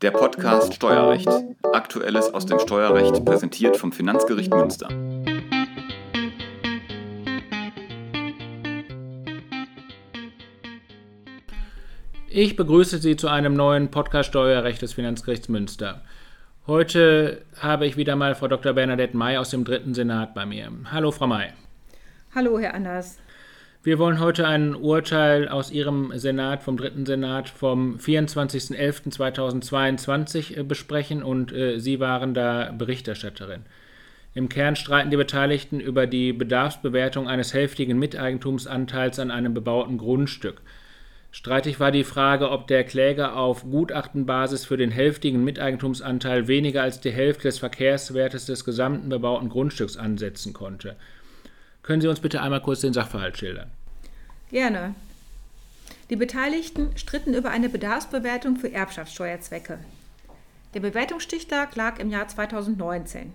Der Podcast Steuerrecht. Aktuelles aus dem Steuerrecht präsentiert vom Finanzgericht Münster. Ich begrüße Sie zu einem neuen Podcast Steuerrecht des Finanzgerichts Münster. Heute habe ich wieder mal Frau Dr. Bernadette May aus dem dritten Senat bei mir. Hallo, Frau May. Hallo, Herr Anders. Wir wollen heute ein Urteil aus Ihrem Senat, vom dritten Senat, vom 24.11.2022 äh, besprechen und äh, Sie waren da Berichterstatterin. Im Kern streiten die Beteiligten über die Bedarfsbewertung eines hälftigen Miteigentumsanteils an einem bebauten Grundstück. Streitig war die Frage, ob der Kläger auf Gutachtenbasis für den hälftigen Miteigentumsanteil weniger als die Hälfte des Verkehrswertes des gesamten bebauten Grundstücks ansetzen konnte. Können Sie uns bitte einmal kurz den Sachverhalt schildern? Gerne. Die Beteiligten stritten über eine Bedarfsbewertung für Erbschaftssteuerzwecke. Der Bewertungsstichtag lag im Jahr 2019.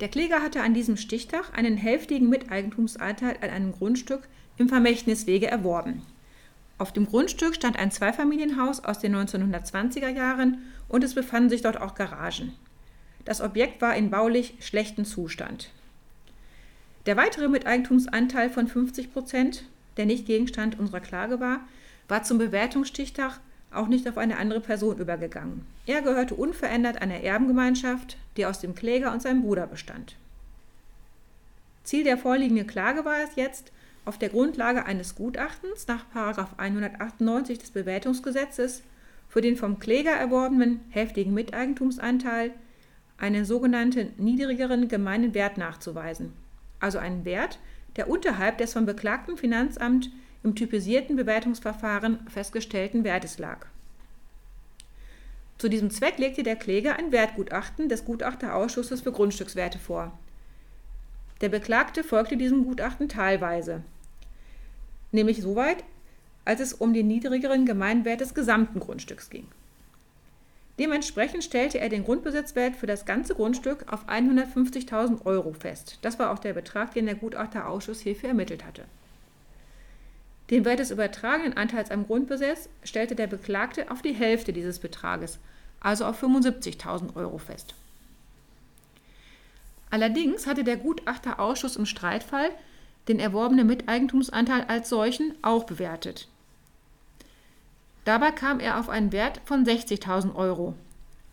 Der Kläger hatte an diesem Stichtag einen hälftigen Miteigentumsanteil an einem Grundstück im Vermächtniswege erworben. Auf dem Grundstück stand ein Zweifamilienhaus aus den 1920er Jahren und es befanden sich dort auch Garagen. Das Objekt war in baulich schlechtem Zustand. Der weitere Miteigentumsanteil von 50 Prozent der nicht Gegenstand unserer Klage war, war zum Bewertungsstichtag auch nicht auf eine andere Person übergegangen. Er gehörte unverändert einer Erbengemeinschaft, die aus dem Kläger und seinem Bruder bestand. Ziel der vorliegenden Klage war es jetzt, auf der Grundlage eines Gutachtens nach 198 des Bewertungsgesetzes für den vom Kläger erworbenen heftigen Miteigentumsanteil einen sogenannten niedrigeren gemeinen Wert nachzuweisen, also einen Wert, der unterhalb des vom beklagten Finanzamt im typisierten Bewertungsverfahren festgestellten Wertes lag. Zu diesem Zweck legte der Kläger ein Wertgutachten des Gutachterausschusses für Grundstückswerte vor. Der Beklagte folgte diesem Gutachten teilweise, nämlich soweit, als es um den niedrigeren Gemeinwert des gesamten Grundstücks ging. Dementsprechend stellte er den Grundbesitzwert für das ganze Grundstück auf 150.000 Euro fest. Das war auch der Betrag, den der Gutachterausschuss hierfür ermittelt hatte. Den Wert des übertragenen Anteils am Grundbesitz stellte der Beklagte auf die Hälfte dieses Betrages, also auf 75.000 Euro fest. Allerdings hatte der Gutachterausschuss im Streitfall den erworbenen Miteigentumsanteil als solchen auch bewertet. Dabei kam er auf einen Wert von 60.000 Euro,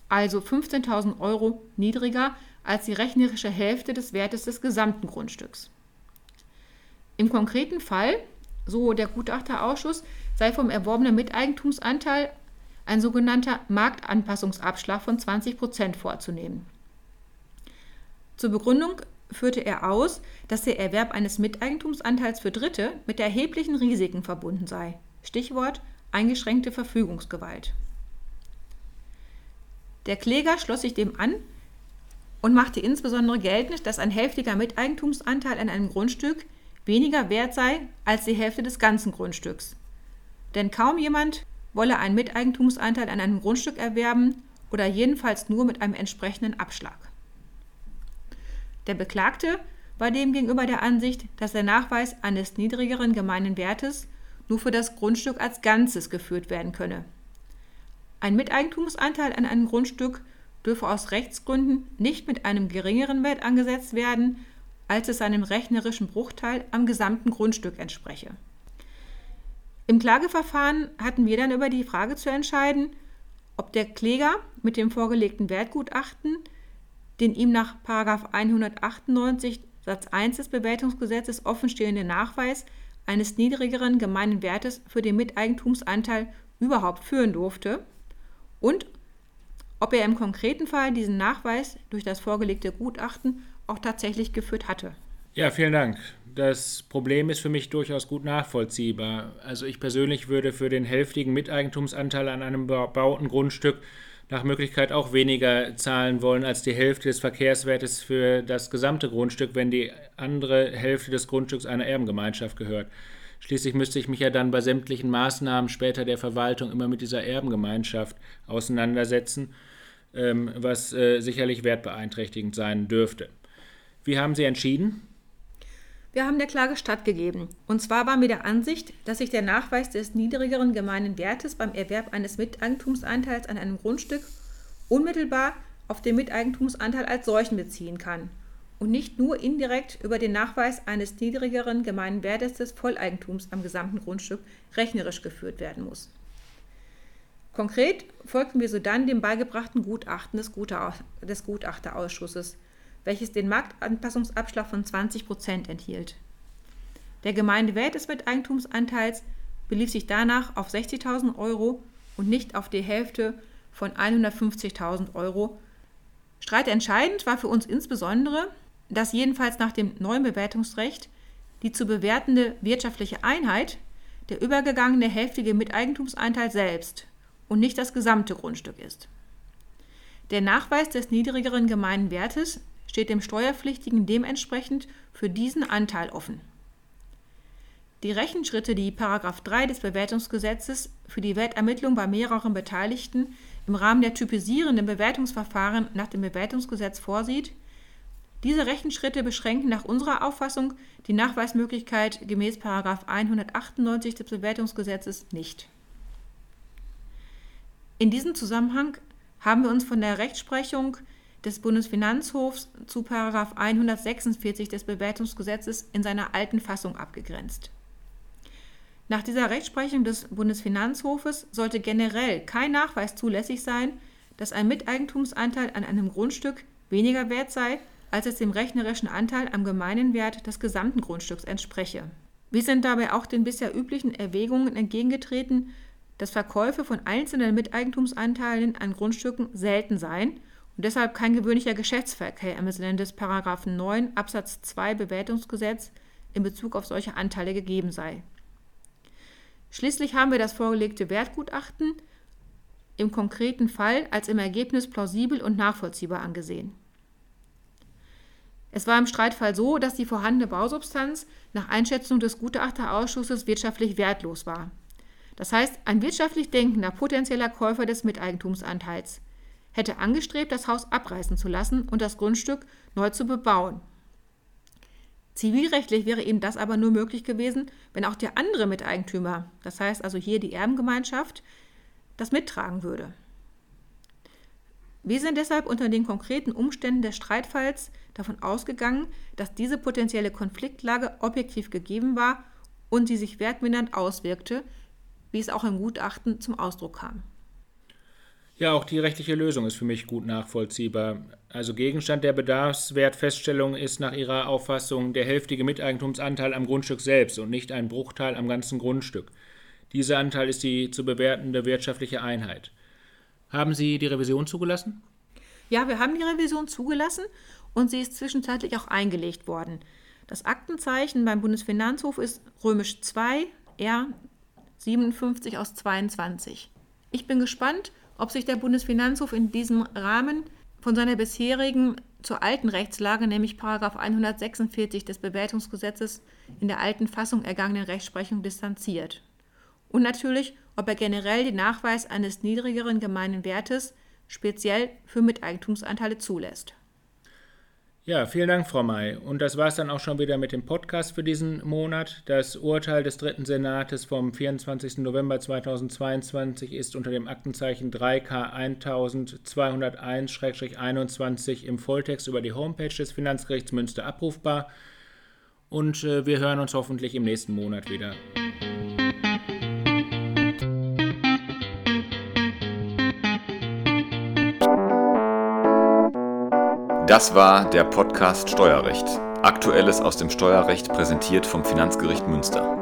also 15.000 Euro niedriger als die rechnerische Hälfte des Wertes des gesamten Grundstücks. Im konkreten Fall, so der Gutachterausschuss, sei vom erworbenen Miteigentumsanteil ein sogenannter Marktanpassungsabschlag von 20 Prozent vorzunehmen. Zur Begründung führte er aus, dass der Erwerb eines Miteigentumsanteils für Dritte mit erheblichen Risiken verbunden sei. Stichwort eingeschränkte Verfügungsgewalt. Der Kläger schloss sich dem an und machte insbesondere geltend, dass ein hälftiger Miteigentumsanteil an einem Grundstück weniger wert sei als die Hälfte des ganzen Grundstücks. Denn kaum jemand wolle einen Miteigentumsanteil an einem Grundstück erwerben oder jedenfalls nur mit einem entsprechenden Abschlag. Der Beklagte war demgegenüber der Ansicht, dass der Nachweis eines niedrigeren gemeinen Wertes nur für das Grundstück als Ganzes geführt werden könne. Ein Miteigentumsanteil an einem Grundstück dürfe aus Rechtsgründen nicht mit einem geringeren Wert angesetzt werden, als es seinem rechnerischen Bruchteil am gesamten Grundstück entspreche. Im Klageverfahren hatten wir dann über die Frage zu entscheiden, ob der Kläger mit dem vorgelegten Wertgutachten den ihm nach 198 Satz 1 des Bewertungsgesetzes offenstehenden Nachweis eines niedrigeren gemeinen Wertes für den Miteigentumsanteil überhaupt führen durfte und ob er im konkreten Fall diesen Nachweis durch das vorgelegte Gutachten auch tatsächlich geführt hatte. Ja, vielen Dank. Das Problem ist für mich durchaus gut nachvollziehbar. Also ich persönlich würde für den hälftigen Miteigentumsanteil an einem bebauten Grundstück nach Möglichkeit auch weniger zahlen wollen als die Hälfte des Verkehrswertes für das gesamte Grundstück, wenn die andere Hälfte des Grundstücks einer Erbengemeinschaft gehört. Schließlich müsste ich mich ja dann bei sämtlichen Maßnahmen später der Verwaltung immer mit dieser Erbengemeinschaft auseinandersetzen, ähm, was äh, sicherlich wertbeeinträchtigend sein dürfte. Wie haben Sie entschieden? Wir haben der Klage stattgegeben. Und zwar waren wir der Ansicht, dass sich der Nachweis des niedrigeren gemeinen Wertes beim Erwerb eines Miteigentumsanteils an einem Grundstück unmittelbar auf den Miteigentumsanteil als solchen beziehen kann und nicht nur indirekt über den Nachweis eines niedrigeren gemeinen Wertes des Volleigentums am gesamten Grundstück rechnerisch geführt werden muss. Konkret folgten wir sodann dem beigebrachten Gutachten des, Gutachterausschusses, welches den Marktanpassungsabschlag von 20 Prozent enthielt. Der Gemeindewert des Miteigentumsanteils belief sich danach auf 60.000 Euro und nicht auf die Hälfte von 150.000 Euro. Streitentscheidend war für uns insbesondere, dass jedenfalls nach dem neuen Bewertungsrecht die zu bewertende wirtschaftliche Einheit der übergegangene hälftige Miteigentumsanteil selbst und nicht das gesamte Grundstück ist. Der Nachweis des niedrigeren gemeinen Wertes steht dem Steuerpflichtigen dementsprechend für diesen Anteil offen. Die Rechenschritte, die 3 des Bewertungsgesetzes für die Wertermittlung bei mehreren Beteiligten im Rahmen der typisierenden Bewertungsverfahren nach dem Bewertungsgesetz vorsieht, diese Rechenschritte beschränken nach unserer Auffassung die Nachweismöglichkeit gemäß 198 des Bewertungsgesetzes nicht. In diesem Zusammenhang haben wir uns von der Rechtsprechung des Bundesfinanzhofs zu 146 des Bewertungsgesetzes in seiner alten Fassung abgegrenzt. Nach dieser Rechtsprechung des Bundesfinanzhofes sollte generell kein Nachweis zulässig sein, dass ein Miteigentumsanteil an einem Grundstück weniger wert sei als es dem rechnerischen Anteil am gemeinen Wert des gesamten Grundstücks entspreche. Wir sind dabei auch den bisher üblichen Erwägungen entgegengetreten, dass Verkäufe von einzelnen Miteigentumsanteilen an Grundstücken selten seien und deshalb kein gewöhnlicher Geschäftsverkehr im Sinne des 9 Absatz 2 Bewertungsgesetz in Bezug auf solche Anteile gegeben sei. Schließlich haben wir das vorgelegte Wertgutachten im konkreten Fall als im Ergebnis plausibel und nachvollziehbar angesehen. Es war im Streitfall so, dass die vorhandene Bausubstanz nach Einschätzung des Gutachterausschusses wirtschaftlich wertlos war. Das heißt, ein wirtschaftlich denkender potenzieller Käufer des Miteigentumsanteils hätte angestrebt, das Haus abreißen zu lassen und das Grundstück neu zu bebauen. Zivilrechtlich wäre ihm das aber nur möglich gewesen, wenn auch der andere Miteigentümer, das heißt also hier die Erbengemeinschaft, das mittragen würde. Wir sind deshalb unter den konkreten Umständen des Streitfalls davon ausgegangen, dass diese potenzielle Konfliktlage objektiv gegeben war und sie sich wertmindernd auswirkte, wie es auch im Gutachten zum Ausdruck kam. Ja, auch die rechtliche Lösung ist für mich gut nachvollziehbar. Also Gegenstand der Bedarfswertfeststellung ist nach Ihrer Auffassung der hälftige Miteigentumsanteil am Grundstück selbst und nicht ein Bruchteil am ganzen Grundstück. Dieser Anteil ist die zu bewertende wirtschaftliche Einheit. Haben Sie die Revision zugelassen? Ja, wir haben die Revision zugelassen und sie ist zwischenzeitlich auch eingelegt worden. Das Aktenzeichen beim Bundesfinanzhof ist römisch 2 R 57 aus 22. Ich bin gespannt, ob sich der Bundesfinanzhof in diesem Rahmen von seiner bisherigen zur alten Rechtslage, nämlich 146 des Bewertungsgesetzes in der alten Fassung ergangenen Rechtsprechung distanziert. Und natürlich, ob er generell den Nachweis eines niedrigeren gemeinen Wertes speziell für Miteigentumsanteile zulässt. Ja, vielen Dank, Frau May. Und das war es dann auch schon wieder mit dem Podcast für diesen Monat. Das Urteil des Dritten Senates vom 24. November 2022 ist unter dem Aktenzeichen 3K 1201-21 im Volltext über die Homepage des Finanzgerichts Münster abrufbar. Und äh, wir hören uns hoffentlich im nächsten Monat wieder. Das war der Podcast Steuerrecht. Aktuelles aus dem Steuerrecht präsentiert vom Finanzgericht Münster.